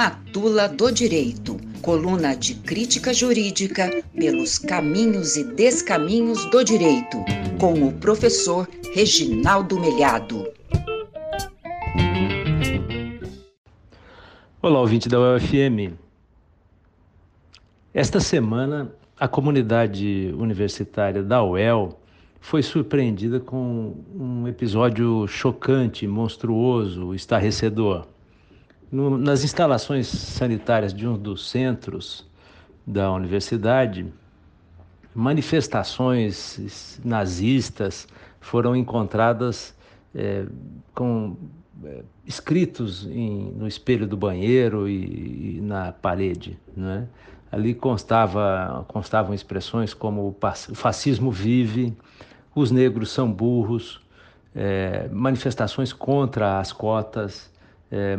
Matula do Direito, coluna de crítica jurídica pelos caminhos e descaminhos do direito, com o professor Reginaldo Melhado. Olá, ouvinte da UFM. Esta semana, a comunidade universitária da UEL foi surpreendida com um episódio chocante, monstruoso, estarrecedor. No, nas instalações sanitárias de um dos centros da universidade, manifestações nazistas foram encontradas é, com é, escritos em, no espelho do banheiro e, e na parede. Né? Ali constava, constavam expressões como o fascismo vive, os negros são burros, é, manifestações contra as cotas, é,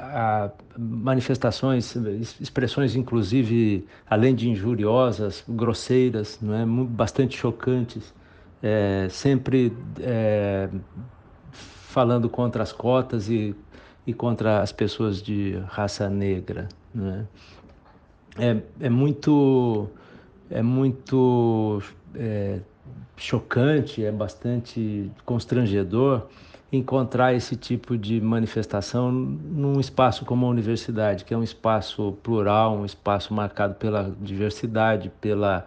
a, manifestações, expressões inclusive, além de injuriosas, grosseiras, não é? bastante chocantes, é, sempre é, falando contra as cotas e, e contra as pessoas de raça negra. Não é? É, é muito, é muito é, chocante, é bastante constrangedor encontrar esse tipo de manifestação num espaço como a universidade, que é um espaço plural, um espaço marcado pela diversidade, pela,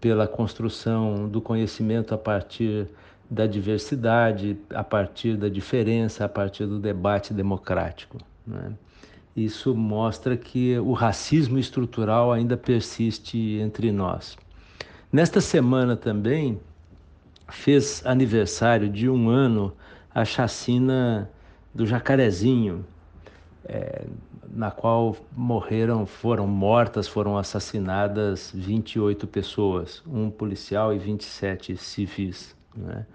pela construção do conhecimento a partir da diversidade, a partir da diferença, a partir do debate democrático. Né? Isso mostra que o racismo estrutural ainda persiste entre nós. Nesta semana também fez aniversário de um ano a chacina do Jacarezinho, é, na qual morreram, foram mortas, foram assassinadas 28 pessoas, um policial e 27 civis. Né?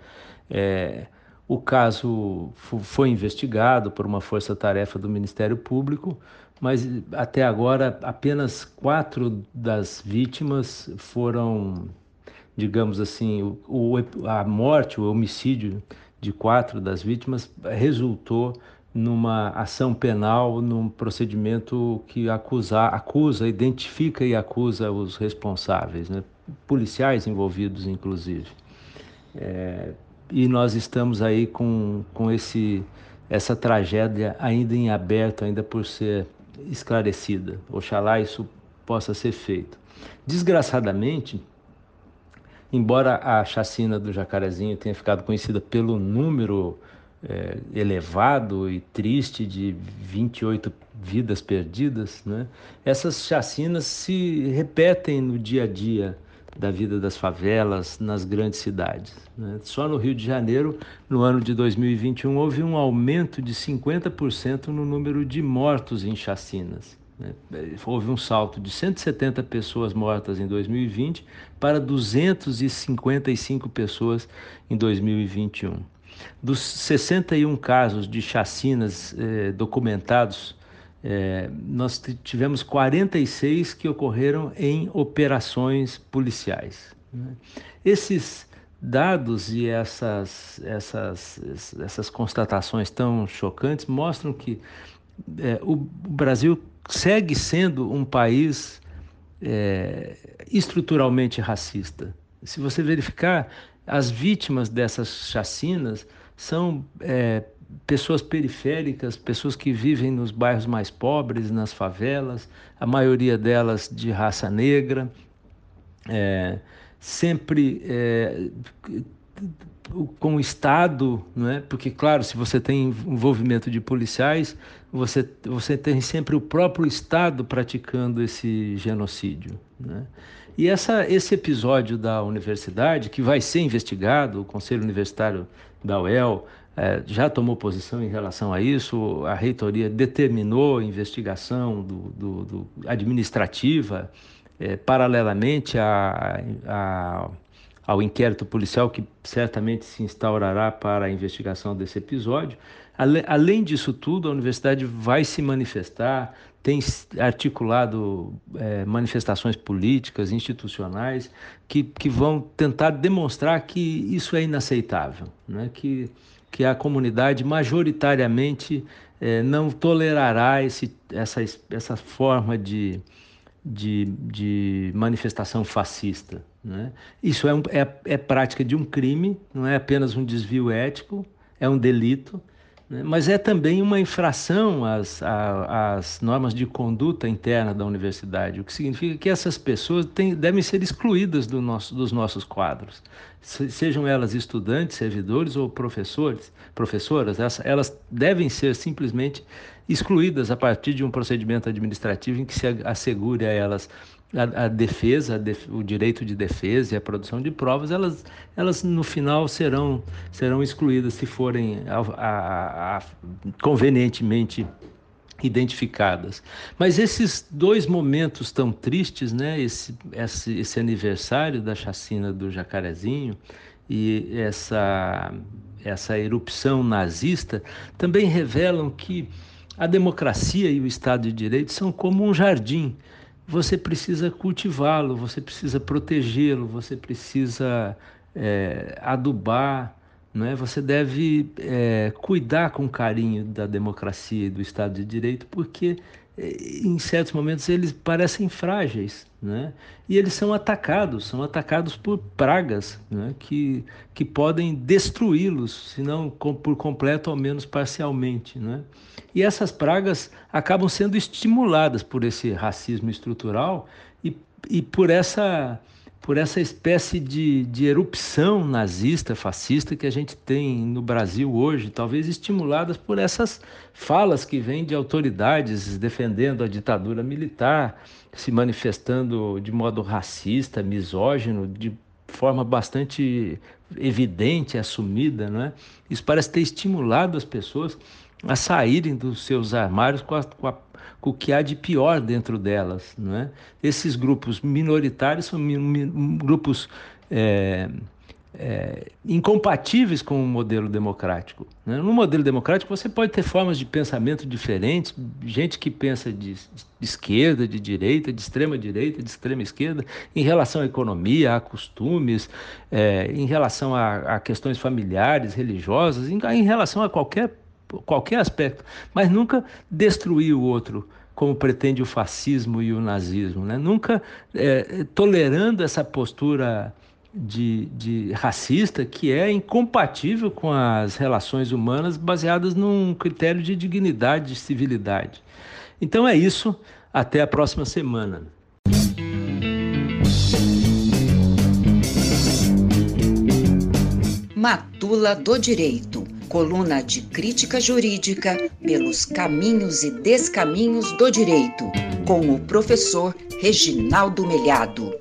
É, o caso foi investigado por uma força-tarefa do Ministério Público, mas até agora apenas quatro das vítimas foram, digamos assim, o, o, a morte, o homicídio de quatro das vítimas resultou numa ação penal, num procedimento que acusa, acusa, identifica e acusa os responsáveis, né? policiais envolvidos, inclusive. É, e nós estamos aí com, com esse, essa tragédia ainda em aberto, ainda por ser esclarecida. Oxalá isso possa ser feito. Desgraçadamente, embora a chacina do Jacarezinho tenha ficado conhecida pelo número é, elevado e triste de 28 vidas perdidas, né? essas chacinas se repetem no dia a dia da vida das favelas nas grandes cidades. Né? Só no Rio de Janeiro, no ano de 2021, houve um aumento de 50% no número de mortos em chacinas. Né? Houve um salto de 170 pessoas mortas em 2020 para 255 pessoas em 2021. Dos 61 casos de chacinas eh, documentados é, nós tivemos 46 que ocorreram em operações policiais. Né? Esses dados e essas, essas, essas constatações tão chocantes mostram que é, o Brasil segue sendo um país é, estruturalmente racista. Se você verificar, as vítimas dessas chacinas são é, pessoas periféricas, pessoas que vivem nos bairros mais pobres, nas favelas, a maioria delas de raça negra, é, sempre é, com o Estado, não é? porque, claro, se você tem envolvimento de policiais, você, você tem sempre o próprio Estado praticando esse genocídio. Né? E essa, esse episódio da universidade, que vai ser investigado, o Conselho Universitário da UEL é, já tomou posição em relação a isso, a reitoria determinou investigação do, do, do administrativa é, paralelamente a, ao inquérito policial que certamente se instaurará para a investigação desse episódio. Além disso tudo, a universidade vai se manifestar, tem articulado é, manifestações políticas, institucionais, que, que vão tentar demonstrar que isso é inaceitável, né? que que a comunidade majoritariamente é, não tolerará esse, essa, essa forma de, de, de manifestação fascista. Né? Isso é, um, é, é prática de um crime, não é apenas um desvio ético, é um delito, né? mas é também uma infração às, às normas de conduta interna da universidade, o que significa que essas pessoas têm, devem ser excluídas do nosso, dos nossos quadros, sejam elas estudantes, servidores ou professores, professoras, elas devem ser simplesmente excluídas a partir de um procedimento administrativo em que se assegure a elas a, a defesa, a def, o direito de defesa e a produção de provas, elas, elas no final serão, serão excluídas se forem a, convenientemente identificadas. Mas esses dois momentos tão tristes, né, esse, esse, esse aniversário da chacina do Jacarezinho e essa, essa erupção nazista, também revelam que a democracia e o Estado de Direito são como um jardim você precisa cultivá-lo, você precisa protegê-lo, você precisa é, adubar, não é? Você deve é, cuidar com carinho da democracia e do Estado de Direito, porque é, em certos momentos eles parecem frágeis, né? E eles são atacados, são atacados por pragas, né? Que que podem destruí-los, se não por completo, ao menos parcialmente, né? E essas pragas acabam sendo estimuladas por esse racismo estrutural e, e por essa por essa espécie de, de erupção nazista, fascista que a gente tem no Brasil hoje, talvez estimuladas por essas falas que vêm de autoridades defendendo a ditadura militar, se manifestando de modo racista, misógino, de forma bastante evidente, assumida, não é? Isso parece ter estimulado as pessoas a saírem dos seus armários com, a, com, a, com, o que há de pior dentro delas. Não é? Esses grupos minoritários são mi, mi, grupos é, é, incompatíveis com o modelo democrático. Né? No modelo democrático, você pode ter formas de pensamento diferentes, gente que pensa de, de esquerda, de direita, de extrema direita, de extrema esquerda, em relação à economia, a costumes, é, em relação a, a, questões familiares, religiosas, em, em relação a qualquer qualquer aspecto, mas nunca destruir o outro como pretende o fascismo e o nazismo, né? nunca é, tolerando essa postura de, de, racista que é incompatível com as relações humanas baseadas num critério de dignidade, de civilidade. Então é isso, até a próxima semana. Matula do Direito coluna de crítica jurídica pelos caminhos e descaminhos do direito, com o professor Reginaldo Melhado.